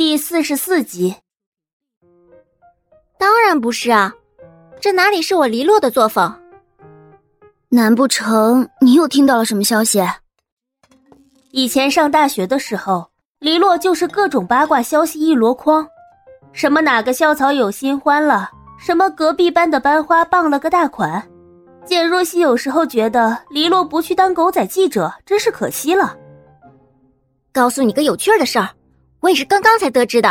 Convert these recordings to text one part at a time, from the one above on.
第四十四集。当然不是啊，这哪里是我黎洛的作风？难不成你又听到了什么消息？以前上大学的时候，黎洛就是各种八卦消息一箩筐，什么哪个校草有新欢了，什么隔壁班的班花傍了个大款。简若曦有时候觉得黎洛不去当狗仔记者真是可惜了。告诉你个有趣的事儿，我也是刚刚才得知的。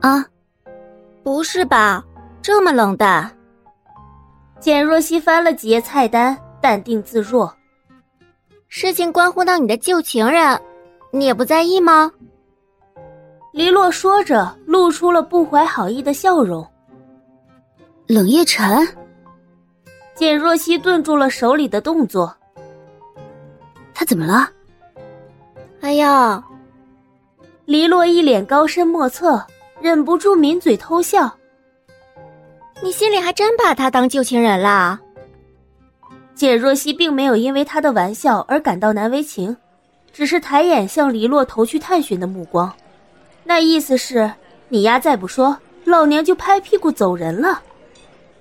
啊，不是吧？这么冷淡？简若曦翻了几页菜单，淡定自若。事情关乎到你的旧情人，你也不在意吗？黎洛说着，露出了不怀好意的笑容。冷夜晨。简若曦顿住了手里的动作。他怎么了？哎呀，黎洛一脸高深莫测，忍不住抿嘴偷笑。你心里还真把他当旧情人啦？简若曦并没有因为他的玩笑而感到难为情，只是抬眼向黎洛投去探寻的目光，那意思是：你丫再不说，老娘就拍屁股走人了。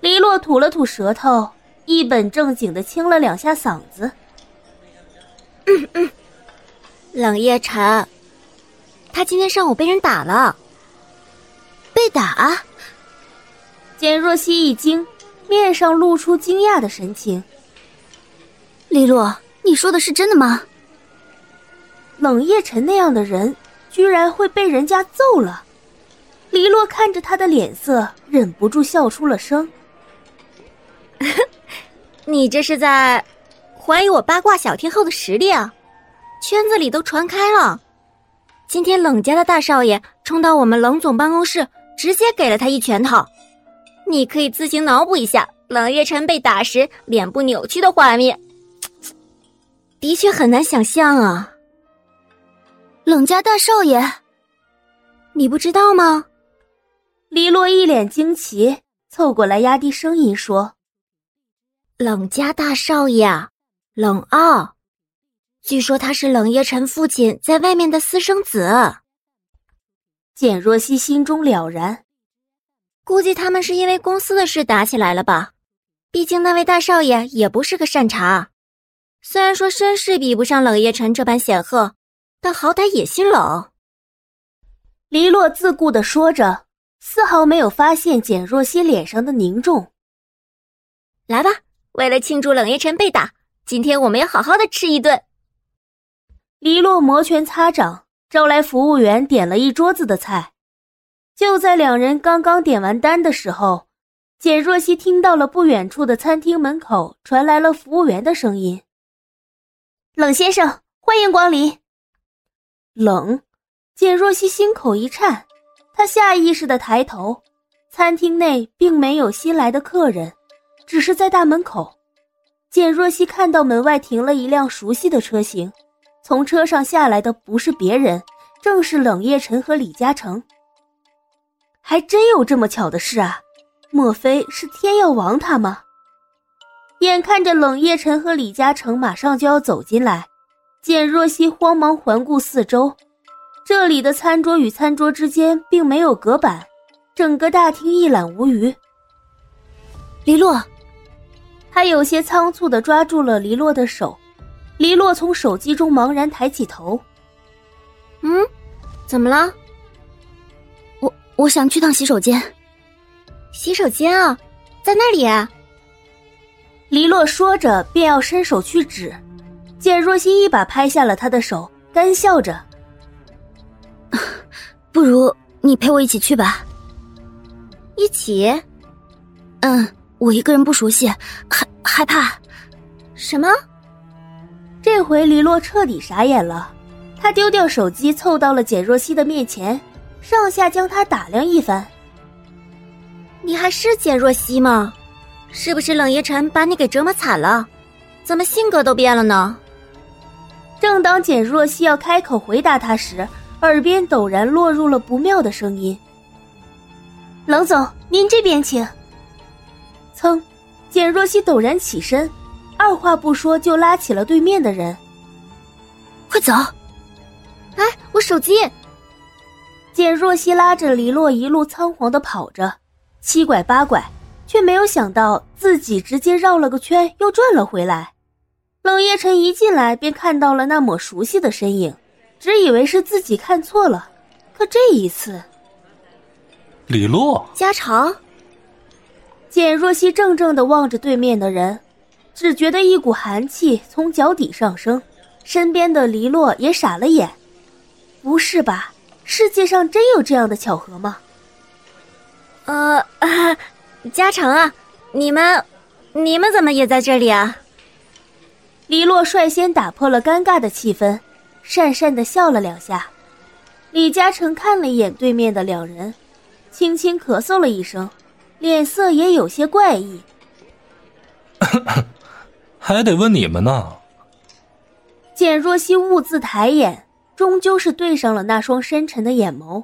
黎洛吐了吐舌头，一本正经的清了两下嗓子。嗯嗯。冷夜晨，他今天上午被人打了。被打？简若曦一惊，面上露出惊讶的神情。黎洛，你说的是真的吗？冷夜晨那样的人，居然会被人家揍了。黎洛看着他的脸色，忍不住笑出了声。你这是在怀疑我八卦小天后的实力啊？圈子里都传开了，今天冷家的大少爷冲到我们冷总办公室，直接给了他一拳头。你可以自行脑补一下冷月晨被打时脸部扭曲的画面，的确很难想象啊。冷家大少爷，你不知道吗？黎洛一脸惊奇，凑过来压低声音说：“冷家大少爷，冷傲。”据说他是冷夜辰父亲在外面的私生子。简若曦心中了然，估计他们是因为公司的事打起来了吧？毕竟那位大少爷也不是个善茬，虽然说身世比不上冷夜辰这般显赫，但好歹也姓冷。黎洛自顾的说着，丝毫没有发现简若曦脸上的凝重。来吧，为了庆祝冷夜辰被打，今天我们要好好的吃一顿。黎洛摩拳擦掌，招来服务员点了一桌子的菜。就在两人刚刚点完单的时候，简若曦听到了不远处的餐厅门口传来了服务员的声音：“冷先生，欢迎光临。”冷，简若曦心口一颤，她下意识的抬头，餐厅内并没有新来的客人，只是在大门口，简若曦看到门外停了一辆熟悉的车型。从车上下来的不是别人，正是冷夜晨和李嘉诚。还真有这么巧的事啊！莫非是天要亡他吗？眼看着冷夜晨和李嘉诚马上就要走进来，简若曦慌忙环顾四周，这里的餐桌与餐桌之间并没有隔板，整个大厅一览无余。黎洛，他有些仓促的抓住了黎洛的手。黎洛从手机中茫然抬起头，嗯，怎么了？我我想去趟洗手间。洗手间啊，在那里。黎洛说着，便要伸手去指，见若曦一把拍下了他的手，干笑着：“不如你陪我一起去吧。”一起？嗯，我一个人不熟悉，害害怕。什么？这回黎洛彻底傻眼了，他丢掉手机，凑到了简若曦的面前，上下将她打量一番。你还是简若曦吗？是不是冷夜晨把你给折磨惨了？怎么性格都变了呢？正当简若曦要开口回答他时，耳边陡然落入了不妙的声音：“冷总，您这边请。”噌，简若曦陡然起身。二话不说就拉起了对面的人，快走！哎，我手机！简若曦拉着黎洛一路仓皇的跑着，七拐八拐，却没有想到自己直接绕了个圈又转了回来。冷夜晨一进来便看到了那抹熟悉的身影，只以为是自己看错了，可这一次，李洛，家常。简若曦怔怔的望着对面的人，只觉得一股寒气从脚底上升，身边的黎洛也傻了眼，不是吧？世界上真有这样的巧合吗？呃，嘉诚啊，你们，你们怎么也在这里啊？黎洛率先打破了尴尬的气氛，讪讪的笑了两下。李嘉诚看了一眼对面的两人，轻轻咳嗽了一声，脸色也有些怪异。还得问你们呢。简若曦兀自抬眼。终究是对上了那双深沉的眼眸，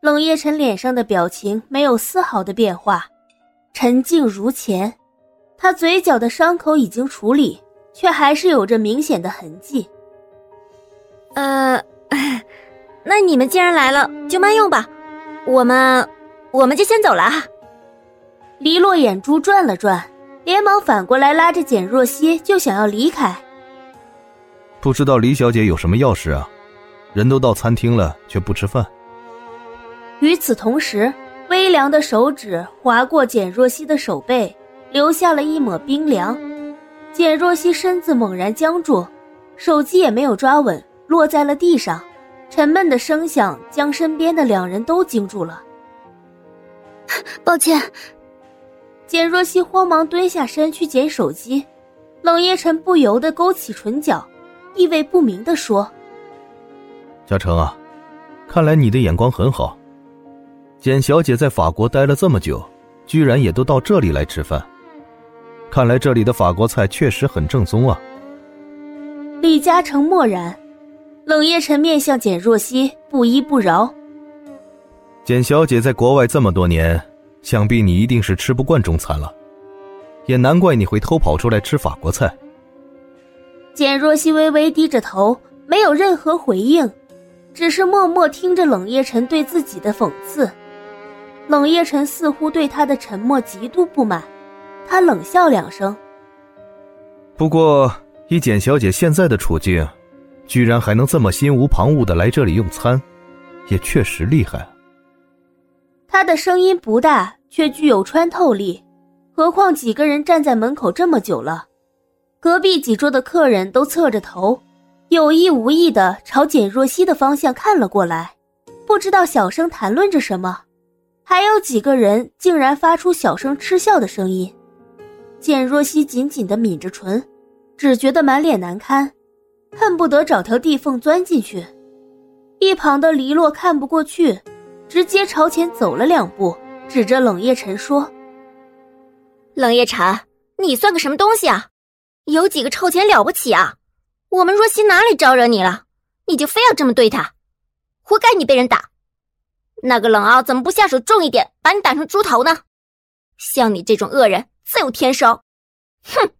冷夜晨脸上的表情没有丝毫的变化，沉静如前。他嘴角的伤口已经处理，却还是有着明显的痕迹。呃，那你们既然来了，就慢用吧，我们我们就先走了啊。黎洛眼珠转了转，连忙反过来拉着简若曦就想要离开。不知道李小姐有什么要事啊？人都到餐厅了，却不吃饭。与此同时，微凉的手指划过简若曦的手背，留下了一抹冰凉。简若曦身子猛然僵住，手机也没有抓稳，落在了地上。沉闷的声响将身边的两人都惊住了。抱歉。简若曦慌忙蹲下身去捡手机，冷夜晨不由得勾起唇角，意味不明的说。嘉诚啊，看来你的眼光很好。简小姐在法国待了这么久，居然也都到这里来吃饭，看来这里的法国菜确实很正宗啊。李嘉诚默然，冷夜晨面向简若曦，不依不饶。简小姐在国外这么多年，想必你一定是吃不惯中餐了，也难怪你会偷跑出来吃法国菜。简若曦微微低着头，没有任何回应。只是默默听着冷夜晨对自己的讽刺，冷夜晨似乎对他的沉默极度不满，他冷笑两声。不过以简小姐现在的处境，居然还能这么心无旁骛的来这里用餐，也确实厉害。他的声音不大，却具有穿透力，何况几个人站在门口这么久了，隔壁几桌的客人都侧着头。有意无意的朝简若曦的方向看了过来，不知道小声谈论着什么，还有几个人竟然发出小声嗤笑的声音。简若曦紧紧的抿着唇，只觉得满脸难堪，恨不得找条地缝钻进去。一旁的黎洛看不过去，直接朝前走了两步，指着冷夜晨说：“冷夜晨，你算个什么东西啊？有几个臭钱了不起啊？”我们若曦哪里招惹你了？你就非要这么对他，活该你被人打。那个冷傲怎么不下手重一点，把你打成猪头呢？像你这种恶人，自有天收。哼！